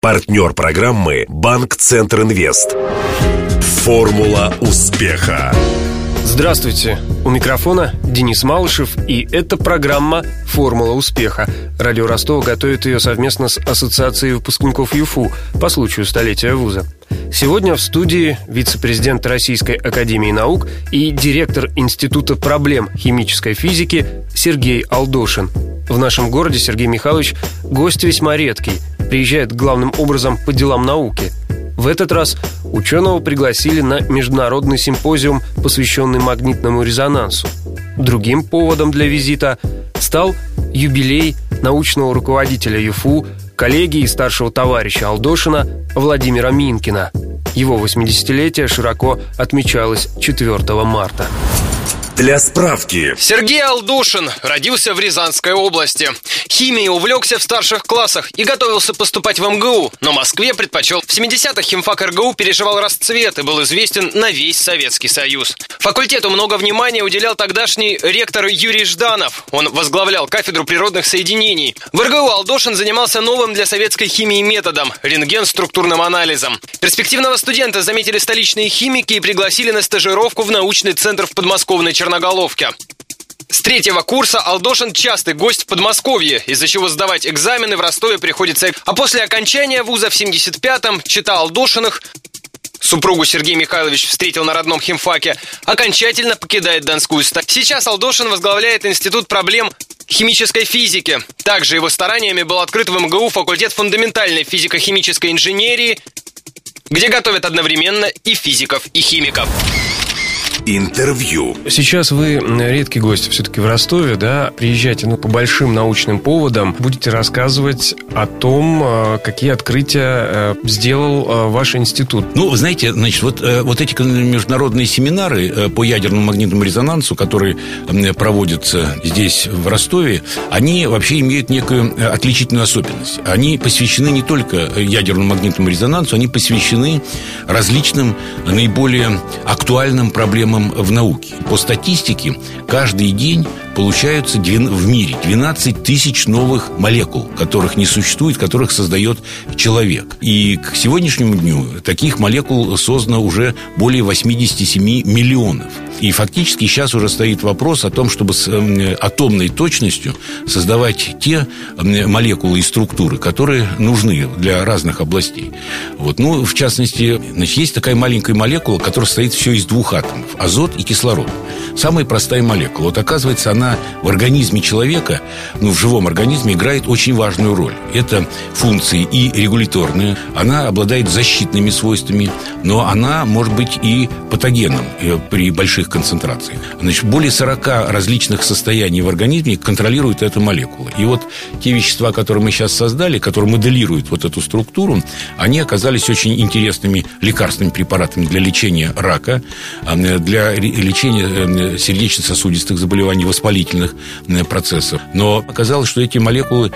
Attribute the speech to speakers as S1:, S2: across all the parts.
S1: Партнер программы «Банк Центр Инвест». Формула успеха.
S2: Здравствуйте! У микрофона Денис Малышев, и это программа «Формула успеха». Радио Ростова готовит ее совместно с Ассоциацией выпускников ЮФУ по случаю столетия вуза. Сегодня в студии вице-президент Российской Академии Наук и директор Института проблем химической физики Сергей Алдошин. В нашем городе Сергей Михайлович гость весьма редкий, приезжает главным образом по делам науки. В этот раз ученого пригласили на международный симпозиум, посвященный магнитному резонансу. Другим поводом для визита стал юбилей научного руководителя ЮФУ, коллеги и старшего товарища Алдошина Владимира Минкина. Его 80-летие широко отмечалось 4 марта.
S1: Для справки.
S3: Сергей Алдушин родился в Рязанской области. Химией увлекся в старших классах и готовился поступать в МГУ, но Москве предпочел. В 70-х химфак РГУ переживал расцвет и был известен на весь Советский Союз. Факультету много внимания уделял тогдашний ректор Юрий Жданов. Он возглавлял кафедру природных соединений. В РГУ Алдошин занимался новым для советской химии методом – рентген-структурным анализом. Перспективного студента заметили столичные химики и пригласили на стажировку в научный центр в подмосковной Черногории Черноголовке. С третьего курса Алдошин частый гость в Подмосковье, из-за чего сдавать экзамены в Ростове приходится. А после окончания вуза в 75-м читал Алдошиных Супругу Сергей Михайлович встретил на родном химфаке, окончательно покидает Донскую стать. Сейчас Алдошин возглавляет Институт проблем химической физики. Также его стараниями был открыт в МГУ факультет фундаментальной физико-химической инженерии, где готовят одновременно и физиков, и химиков.
S1: Интервью.
S2: Сейчас вы редкий гость все-таки в Ростове, да? Приезжайте ну, по большим научным поводам. Будете рассказывать о том, э, какие открытия э, сделал э, ваш институт.
S4: Ну, знаете, значит, вот, вот эти международные семинары по ядерному магнитному резонансу, которые проводятся здесь, в Ростове, они вообще имеют некую отличительную особенность. Они посвящены не только ядерному магнитному резонансу, они посвящены различным наиболее актуальным проблемам проблемам в науке. По статистике, каждый день получаются в мире 12 тысяч новых молекул, которых не существует, которых создает человек. И к сегодняшнему дню таких молекул создано уже более 87 миллионов. И фактически сейчас уже стоит вопрос о том, чтобы с эм, атомной точностью создавать те эм, молекулы и структуры, которые нужны для разных областей. Вот. Ну, в частности, значит, есть такая маленькая молекула, которая состоит все из двух атомов – азот и кислород. Самая простая молекула. Вот оказывается, она в организме человека, ну, в живом организме играет очень важную роль. Это функции и регуляторные, она обладает защитными свойствами, но она может быть и патогеном э, при больших концентрациях. Значит, более 40 различных состояний в организме контролируют эту молекулу. И вот те вещества, которые мы сейчас создали, которые моделируют вот эту структуру, они оказались очень интересными лекарственными препаратами для лечения рака, э, для лечения э, сердечно-сосудистых заболеваний, воспалительных процессов. Но оказалось, что эти молекулы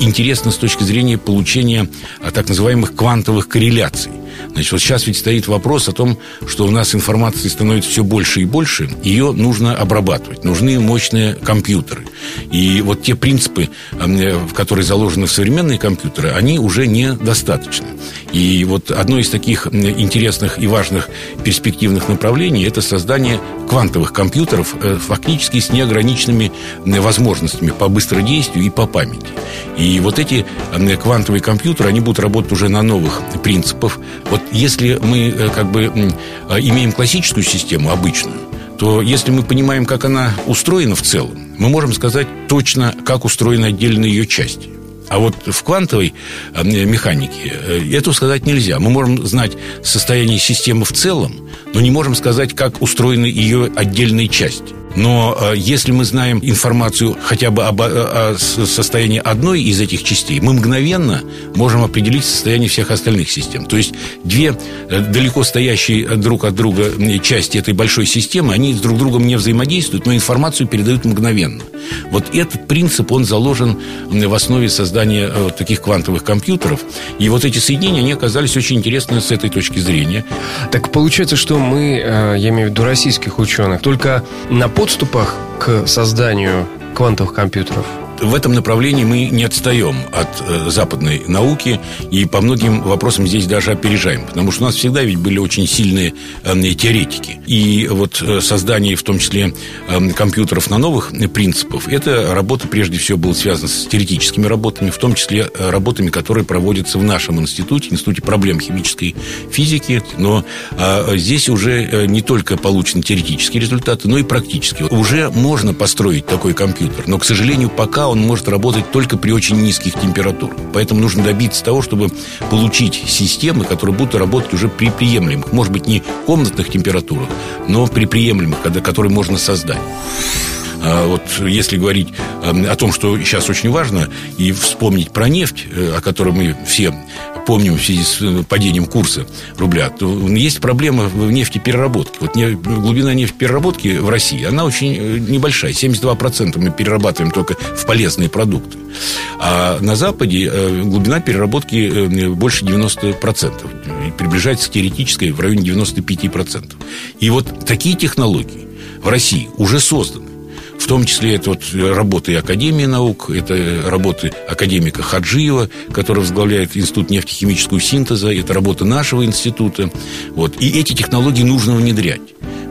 S4: интересны с точки зрения получения так называемых квантовых корреляций. Значит, вот сейчас ведь стоит вопрос о том, что у нас информации становится все больше и больше, ее нужно обрабатывать, нужны мощные компьютеры. И вот те принципы, в которые заложены в современные компьютеры, они уже недостаточны. И вот одно из таких интересных и важных перспективных направлений – это создание квантовых компьютеров э, фактически с неограниченными возможностями по быстродействию и по памяти. И вот эти квантовые компьютеры, они будут работать уже на новых принципах. Вот если мы э, как бы э, имеем классическую систему, обычную, то если мы понимаем, как она устроена в целом, мы можем сказать точно, как устроены отдельные ее части. А вот в квантовой э, механике это сказать нельзя. Мы можем знать состояние системы в целом, но не можем сказать, как устроены ее отдельные части. Но э, если мы знаем информацию хотя бы об, о, о состоянии одной из этих частей, мы мгновенно можем определить состояние всех остальных систем. То есть две э, далеко стоящие друг от друга части этой большой системы, они с друг другом не взаимодействуют, но информацию передают мгновенно. Вот этот принцип, он заложен в основе создания э, таких квантовых компьютеров. И вот эти соединения, они оказались очень интересны с этой точки зрения.
S2: Так получается, что мы, я имею в виду российских ученых, только на подступах к созданию квантовых компьютеров?
S4: В этом направлении мы не отстаем от э, западной науки и по многим вопросам здесь даже опережаем, потому что у нас всегда ведь были очень сильные э, теоретики. И вот э, создание в том числе э, компьютеров на новых принципах, это работа прежде всего была связана с теоретическими работами, в том числе э, работами, которые проводятся в нашем институте, Институте проблем химической физики, но э, здесь уже э, не только получены теоретические результаты, но и практические. Уже можно построить такой компьютер, но, к сожалению, пока он может работать только при очень низких температурах. Поэтому нужно добиться того, чтобы получить системы, которые будут работать уже при приемлемых, может быть, не комнатных температурах, но при приемлемых, которые можно создать. А вот если говорить эм, о том, что сейчас очень важно, и вспомнить про нефть, э, о которой мы все помним в связи с э, падением курса рубля, то есть проблема в нефтепереработке. Вот глубина нефтепереработки в России, она очень э, небольшая. 72% мы перерабатываем только в полезные продукты. А на Западе глубина переработки больше 90%. И приближается к теоретической в районе 95%. И вот такие технологии в России уже созданы. В том числе это вот работы Академии наук, это работы академика Хаджиева, который возглавляет Институт нефтехимического синтеза, это работа нашего института. Вот. И эти технологии нужно внедрять.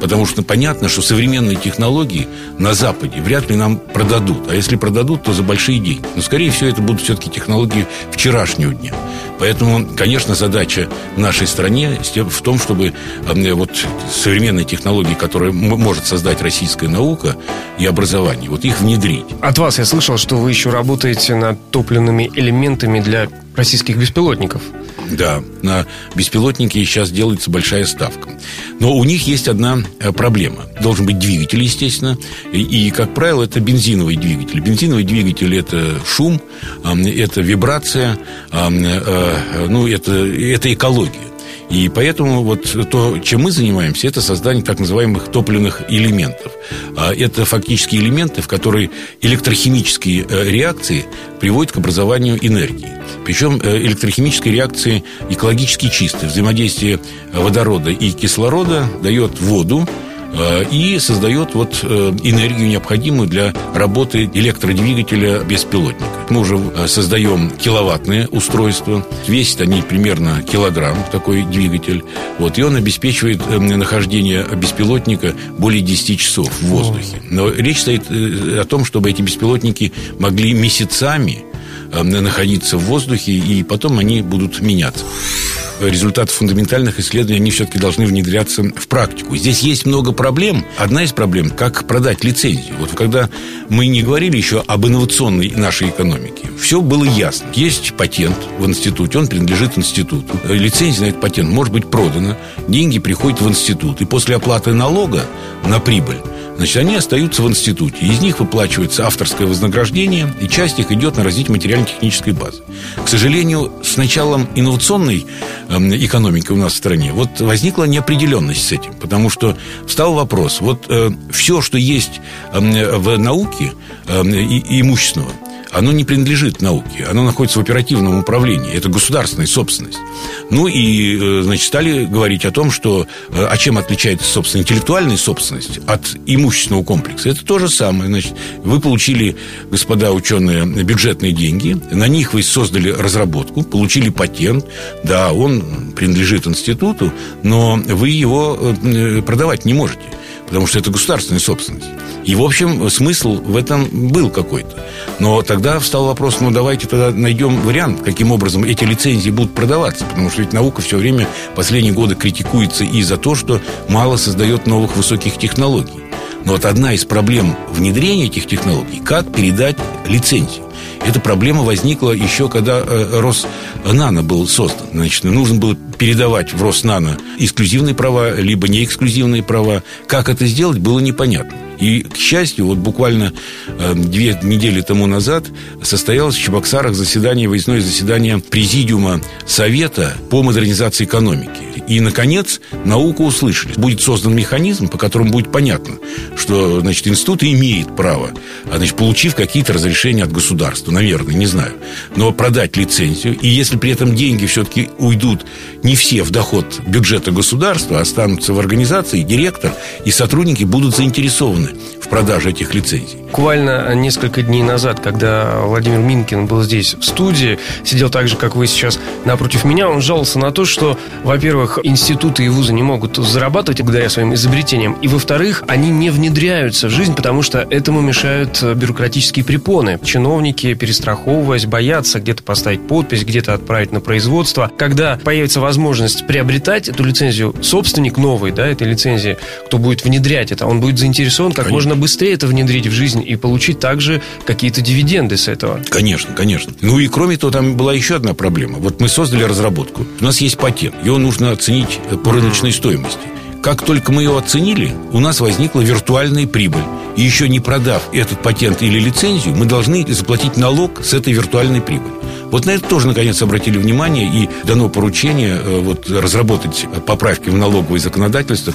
S4: Потому что понятно, что современные технологии на Западе вряд ли нам продадут. А если продадут, то за большие деньги. Но, скорее всего, это будут все-таки технологии вчерашнего дня. Поэтому, конечно, задача нашей стране в том, чтобы э, вот современные технологии, которые может создать российская наука и образование, вот их внедрить.
S2: От вас я слышал, что вы еще работаете над топливными элементами для российских беспилотников.
S4: Да, на беспилотники сейчас делается большая ставка. Но у них есть одна э, проблема. Должен быть двигатель, естественно. И, и как правило, это бензиновый двигатель. Бензиновый двигатель – это шум, это вибрация, э, ну, это, это экология. И поэтому вот то, чем мы занимаемся, это создание так называемых топливных элементов. А это фактически элементы, в которые электрохимические э, реакции приводят к образованию энергии. Причем э, электрохимические реакции экологически чистые. Взаимодействие водорода и кислорода дает воду, и создает вот э, энергию, необходимую для работы электродвигателя беспилотника. Мы уже э, создаем киловаттные устройства. Весят они примерно килограмм, такой двигатель. Вот, и он обеспечивает нахождение беспилотника более 10 часов в воздухе. Но речь стоит о том, чтобы эти беспилотники могли месяцами находиться в воздухе, и потом они будут меняться результаты фундаментальных исследований, они все-таки должны внедряться в практику. Здесь есть много проблем. Одна из проблем – как продать лицензию. Вот когда мы не говорили еще об инновационной нашей экономике, все было ясно. Есть патент в институте, он принадлежит институту. Лицензия на этот патент может быть продана, деньги приходят в институт. И после оплаты налога на прибыль Значит, они остаются в институте. Из них выплачивается авторское вознаграждение, и часть их идет на развитие материально-технической базы. К сожалению, с началом инновационной э, экономики у нас в стране вот возникла неопределенность с этим, потому что встал вопрос, вот э, все, что есть э, в науке э, и, имущественного, оно не принадлежит науке, оно находится в оперативном управлении, это государственная собственность. Ну и, э, значит, стали говорить о том, что, э, а чем отличается, собственно, интеллектуальная собственность от имущественного комплекса. Это то же самое, значит, вы получили, господа ученые, бюджетные деньги, на них вы создали разработку, получили патент, да, он принадлежит институту, но вы его э, продавать не можете потому что это государственная собственность. И, в общем, смысл в этом был какой-то. Но тогда встал вопрос, ну, давайте тогда найдем вариант, каким образом эти лицензии будут продаваться. Потому что ведь наука все время последние годы критикуется и за то, что мало создает новых высоких технологий. Но вот одна из проблем внедрения этих технологий – как передать лицензию. Эта проблема возникла еще, когда э, Роснано был создан. Значит, нужно было передавать в Роснано эксклюзивные права, либо не эксклюзивные права. Как это сделать, было непонятно. И, к счастью, вот буквально э, две недели тому назад состоялось в Чебоксарах заседание, выездное заседание Президиума Совета по модернизации экономики. И, наконец, науку услышали. Будет создан механизм, по которому будет понятно, что, значит, институт имеет право, а, значит, получив какие-то разрешения от государства, наверное, не знаю, но продать лицензию. И если при этом деньги все-таки уйдут не все в доход бюджета государства, а останутся в организации, директор и сотрудники будут заинтересованы в продаже этих лицензий.
S2: Буквально несколько дней назад, когда Владимир Минкин был здесь в студии, сидел так же, как вы сейчас напротив меня, он жаловался на то, что, во-первых, институты и вузы не могут зарабатывать благодаря своим изобретениям, и, во-вторых, они не внедряются в жизнь, потому что этому мешают бюрократические препоны. Чиновники, перестраховываясь, боятся где-то поставить подпись, где-то отправить на производство. Когда появится возможность приобретать эту лицензию, собственник новый, да, этой лицензии, кто будет внедрять это, он будет заинтересован как Конечно. можно быстрее это внедрить в жизнь и получить также какие-то дивиденды с этого.
S4: Конечно, конечно. Ну и кроме того, там была еще одна проблема. Вот мы создали разработку. У нас есть патент. Его нужно оценить по рыночной стоимости. Как только мы ее оценили, у нас возникла виртуальная прибыль. И еще не продав этот патент или лицензию, мы должны заплатить налог с этой виртуальной прибыли. Вот на это тоже, наконец, обратили внимание и дано поручение э, вот, разработать поправки в налоговое законодательство.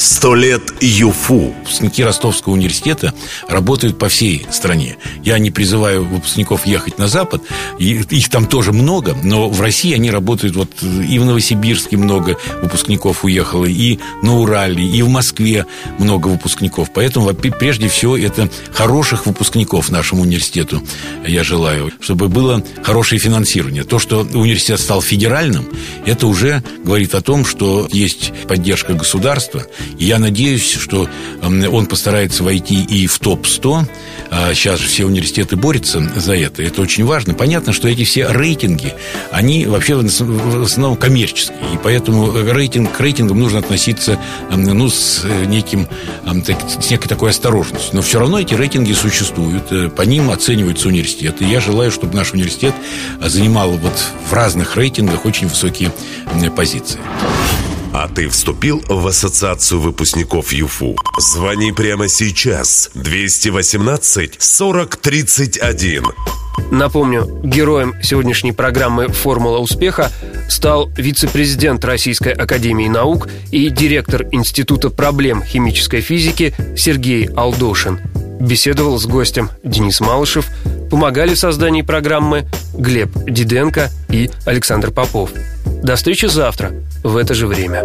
S1: Сто лет ЮФУ.
S4: Выпускники Ростовского университета работают по всей стране. Я не призываю выпускников ехать на Запад. Их там тоже много, но в России они работают вот и в Новосибирске много выпускников уехало, и на Урале, и в Москве много выпускников. Поэтому, прежде всего, это хороших выпускников нашему университету я желаю, чтобы было хорошее финансирование. То, что университет стал федеральным, это уже говорит о том, что есть поддержка государства, я надеюсь, что он постарается войти и в топ-100. Сейчас а, же все университеты борются за это. Это очень важно. Понятно, что эти все рейтинги, они вообще в основном коммерческие. И поэтому рейтинг, к рейтингам нужно относиться ну, с, неким, с некой такой осторожностью. Но все равно эти рейтинги существуют. Э, по ним оцениваются университеты. Я желаю, чтобы наш университет занимал вот в разных рейтингах очень высокие позиции.
S1: А ты вступил в ассоциацию выпускников ЮФУ? Звони прямо сейчас. 218 40 31.
S2: Напомню, героем сегодняшней программы «Формула успеха» стал вице-президент Российской Академии Наук и директор Института проблем химической физики Сергей Алдошин. Беседовал с гостем Денис Малышев, помогали в создании программы Глеб Диденко и Александр Попов. До встречи завтра в это же время.